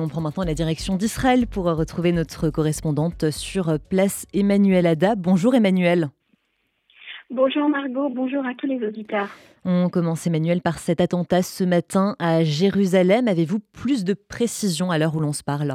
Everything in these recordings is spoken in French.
On prend maintenant la direction d'Israël pour retrouver notre correspondante sur place, Emmanuel Ada. Bonjour Emmanuel. Bonjour Margot, bonjour à tous les auditeurs. On commence Emmanuel par cet attentat ce matin à Jérusalem. Avez-vous plus de précisions à l'heure où l'on se parle?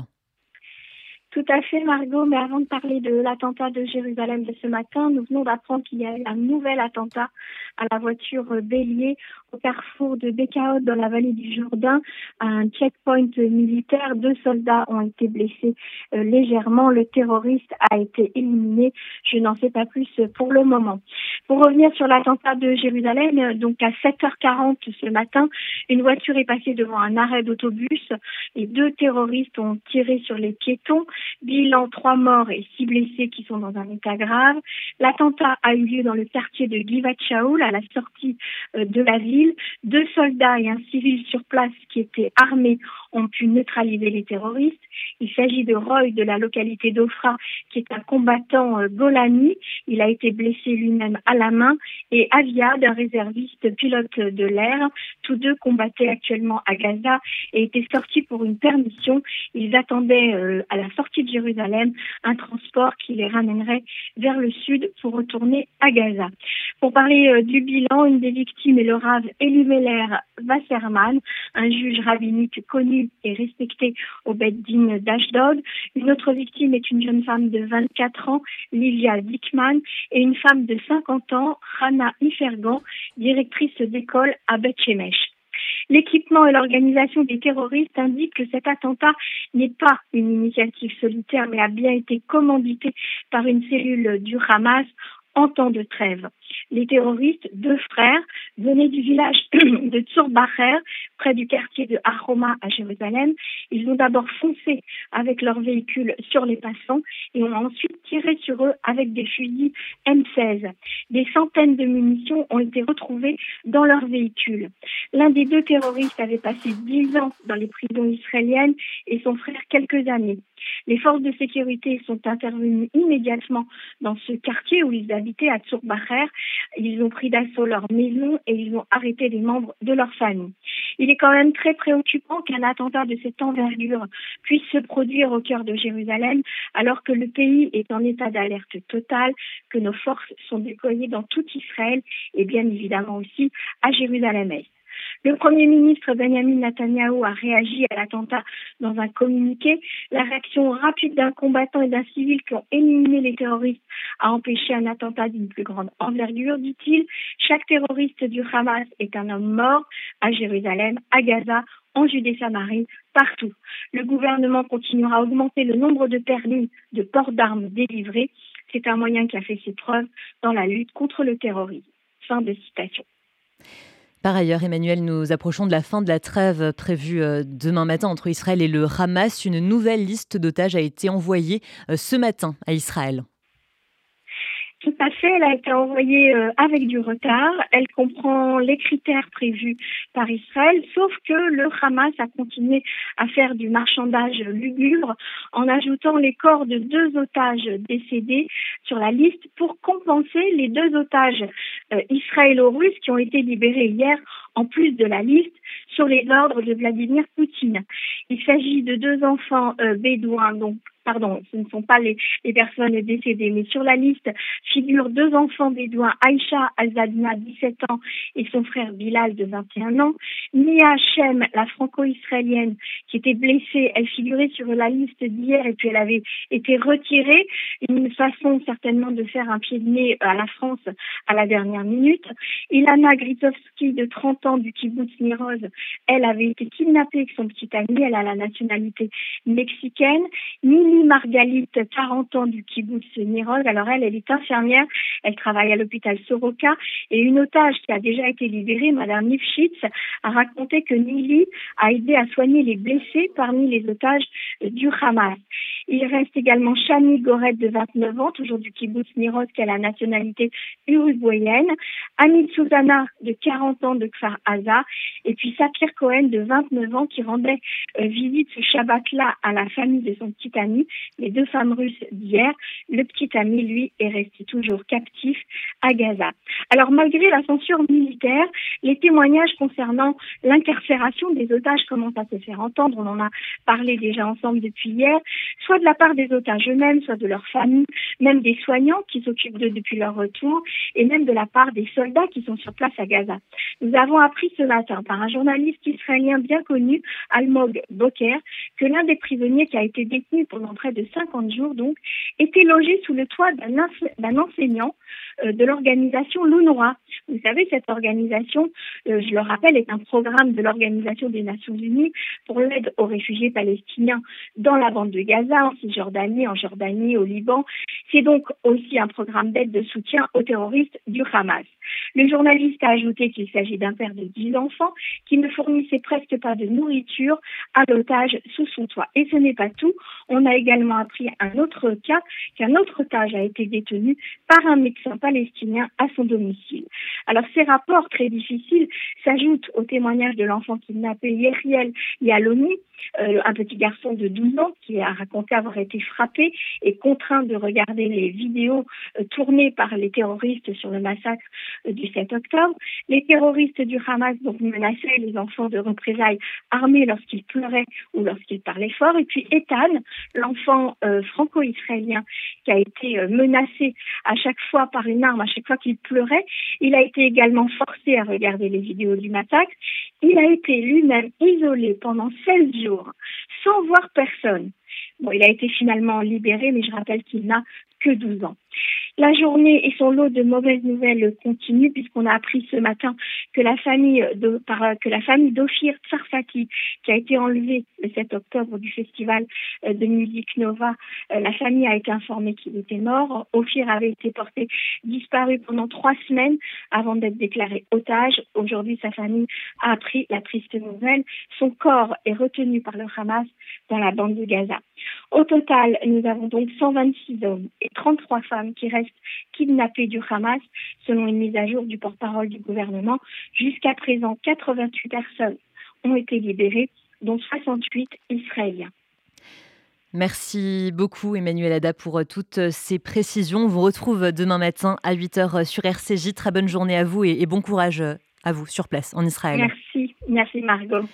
Tout à fait, Margot. Mais avant de parler de l'attentat de Jérusalem de ce matin, nous venons d'apprendre qu'il y a eu un nouvel attentat à la voiture Bélier au carrefour de Bekaot dans la vallée du Jourdain. À un checkpoint militaire, deux soldats ont été blessés euh, légèrement. Le terroriste a été éliminé. Je n'en sais pas plus pour le moment. Pour revenir sur l'attentat de Jérusalem, donc à 7h40 ce matin, une voiture est passée devant un arrêt d'autobus et deux terroristes ont tiré sur les piétons. Bilan, trois morts et six blessés qui sont dans un état grave. L'attentat a eu lieu dans le quartier de Givat Shaul, à la sortie euh, de la ville. Deux soldats et un civil sur place qui étaient armés ont pu neutraliser les terroristes. Il s'agit de Roy de la localité d'Ofra, qui est un combattant euh, Golani. Il a été blessé lui-même à la main. Et Aviad, un réserviste pilote de l'air. Tous deux combattaient actuellement à Gaza et étaient sortis pour une permission. Ils attendaient euh, à la sortie de Jérusalem, un transport qui les ramènerait vers le sud pour retourner à Gaza. Pour parler euh, du bilan, une des victimes est le Rav Elimeler Wasserman, un juge rabbinique connu et respecté au Beddin d'Ashdod. Une autre victime est une jeune femme de 24 ans, Livia Dickman, et une femme de 50 ans, Hana Ifergan, directrice d'école à Beth Shemesh. L'équipement et l'organisation des terroristes indiquent que cet attentat n'est pas une initiative solitaire, mais a bien été commandité par une cellule du Hamas en temps de trêve. Les terroristes, deux frères, venaient du village de Tsurbacher, près du quartier de Ahoma à Jérusalem. Ils ont d'abord foncé avec leur véhicule sur les passants et ont ensuite tiré sur eux avec des fusils M16. Des centaines de munitions ont été retrouvées dans leur véhicule. L'un des deux terroristes avait passé dix ans dans les prisons israéliennes et son frère quelques années. Les forces de sécurité sont intervenues immédiatement dans ce quartier où ils habitaient à Tsurbacher. Ils ont pris d'assaut leur maison et ils ont arrêté les membres de leur famille. Il est quand même très préoccupant qu'un attentat de cette envergure puisse se produire au cœur de Jérusalem alors que le pays est en état d'alerte totale, que nos forces sont déployées dans tout Israël et bien évidemment aussi à Jérusalem-Est. Le Premier ministre Benjamin Netanyahu a réagi à l'attentat dans un communiqué. La réaction rapide d'un combattant et d'un civil qui ont éliminé les terroristes a empêché un attentat d'une plus grande envergure, dit-il. Chaque terroriste du Hamas est un homme mort à Jérusalem, à Gaza, en Judée-Samarie, partout. Le gouvernement continuera à augmenter le nombre de permis de port d'armes délivrés. C'est un moyen qui a fait ses preuves dans la lutte contre le terrorisme. Fin de citation. Par ailleurs, Emmanuel, nous approchons de la fin de la trêve prévue euh, demain matin entre Israël et le Hamas. Une nouvelle liste d'otages a été envoyée euh, ce matin à Israël. Tout à fait, elle a été envoyée euh, avec du retard. Elle comprend les critères prévus par Israël, sauf que le Hamas a continué à faire du marchandage lugubre en ajoutant les corps de deux otages décédés sur la liste pour compenser les deux otages euh, israélo-russes qui ont été libérés hier en plus de la liste sur les ordres de Vladimir Poutine. Il s'agit de deux enfants euh, bédouins, donc pardon, ce ne sont pas les, personnes décédées, mais sur la liste figurent deux enfants bédouins, Aïcha Azadna, 17 ans, et son frère Bilal, de 21 ans. Nia Shem, la franco-israélienne, qui était blessée, elle figurait sur la liste d'hier et puis elle avait été retirée. Une façon certainement de faire un pied de nez à la France à la dernière minute. Ilana Gritovski, de 30 ans, du kibbutz Niroz, elle avait été kidnappée avec son petit ami, elle a la nationalité mexicaine. Margalit, 40 ans du kibbutz Nirog. Alors elle, elle est infirmière, elle travaille à l'hôpital Soroka et une otage qui a déjà été libérée, Madame Nifshitz, a raconté que Nili a aidé à soigner les blessés parmi les otages du Hamas. Il reste également Shani Goret de 29 ans, toujours du kibbutz Nirot, qui a la nationalité uruguayenne. Amit Susanna de 40 ans de Kfar Aza. Et puis Sapir Cohen de 29 ans qui rendait euh, visite ce Shabbat-là à la famille de son petit ami, les deux femmes russes d'hier. Le petit ami, lui, est resté toujours captif à Gaza. Alors malgré la censure militaire, les témoignages concernant l'incarcération des otages commencent à se faire entendre. On en a parlé déjà ensemble depuis hier, soit de la part des otages eux-mêmes, soit de leurs familles, même des soignants qui s'occupent d'eux depuis leur retour, et même de la part des soldats qui sont sur place à Gaza. Nous avons appris ce matin par un journaliste israélien bien connu, Almog Boker, que l'un des prisonniers qui a été détenu pendant près de 50 jours, donc, était logé sous le toit d'un enseignant euh, de l'organisation l'UNRWA. Vous savez, cette organisation, euh, je le rappelle, est un programme de l'Organisation des Nations Unies pour l'aide aux réfugiés palestiniens dans la bande de Gaza, en Cisjordanie, en Jordanie, au Liban. C'est donc aussi un programme d'aide de soutien aux terroristes du Hamas. Le journaliste a ajouté qu'il s'agit d'un père de 10 enfants qui ne fournissait presque pas de nourriture à l'otage sous son toit. Et ce n'est pas tout. On a également appris un autre cas qu'un autre otage a été détenu par un médecin palestinien à son domicile. Alors ces rapports très difficiles s'ajoutent au témoignage de l'enfant kidnappé Yeriel Yalomi, euh, un petit garçon de 12 ans qui a raconté avoir été frappé et contraint de regarder les vidéos euh, tournées par les terroristes sur le massacre euh, du 7 octobre. Les terroristes du Hamas donc menaçaient les enfants de représailles armés lorsqu'ils pleuraient ou lorsqu'ils parlaient fort. Et puis Ethan, l'enfant franco-israélien qui a été menacé à chaque fois par une arme, à chaque fois qu'il pleurait, il a été également forcé à regarder les vidéos du massacre. Il a été lui-même isolé pendant 16 jours sans voir personne. Bon, il a été finalement libéré, mais je rappelle qu'il n'a que 12 ans. La journée et son lot de mauvaises nouvelles continuent puisqu'on a appris ce matin que la famille de, par, que la famille d'Ophir Tsarfati, qui a été enlevée le 7 octobre du festival euh, de musique Nova, euh, la famille a été informée qu'il était mort. Ophir avait été porté disparu pendant trois semaines avant d'être déclaré otage. Aujourd'hui, sa famille a appris la triste nouvelle. Son corps est retenu par le Hamas dans la bande de Gaza. Au total, nous avons donc 126 hommes et 33 femmes qui restent kidnappés du Hamas, selon une mise à jour du porte-parole du gouvernement. Jusqu'à présent, 88 personnes ont été libérées, dont 68 Israéliens. Merci beaucoup Emmanuel Ada pour euh, toutes euh, ces précisions. On vous retrouve demain matin à 8h euh, sur RCJ. Très bonne journée à vous et bon courage à vous sur place en Israël. Merci, merci Margot.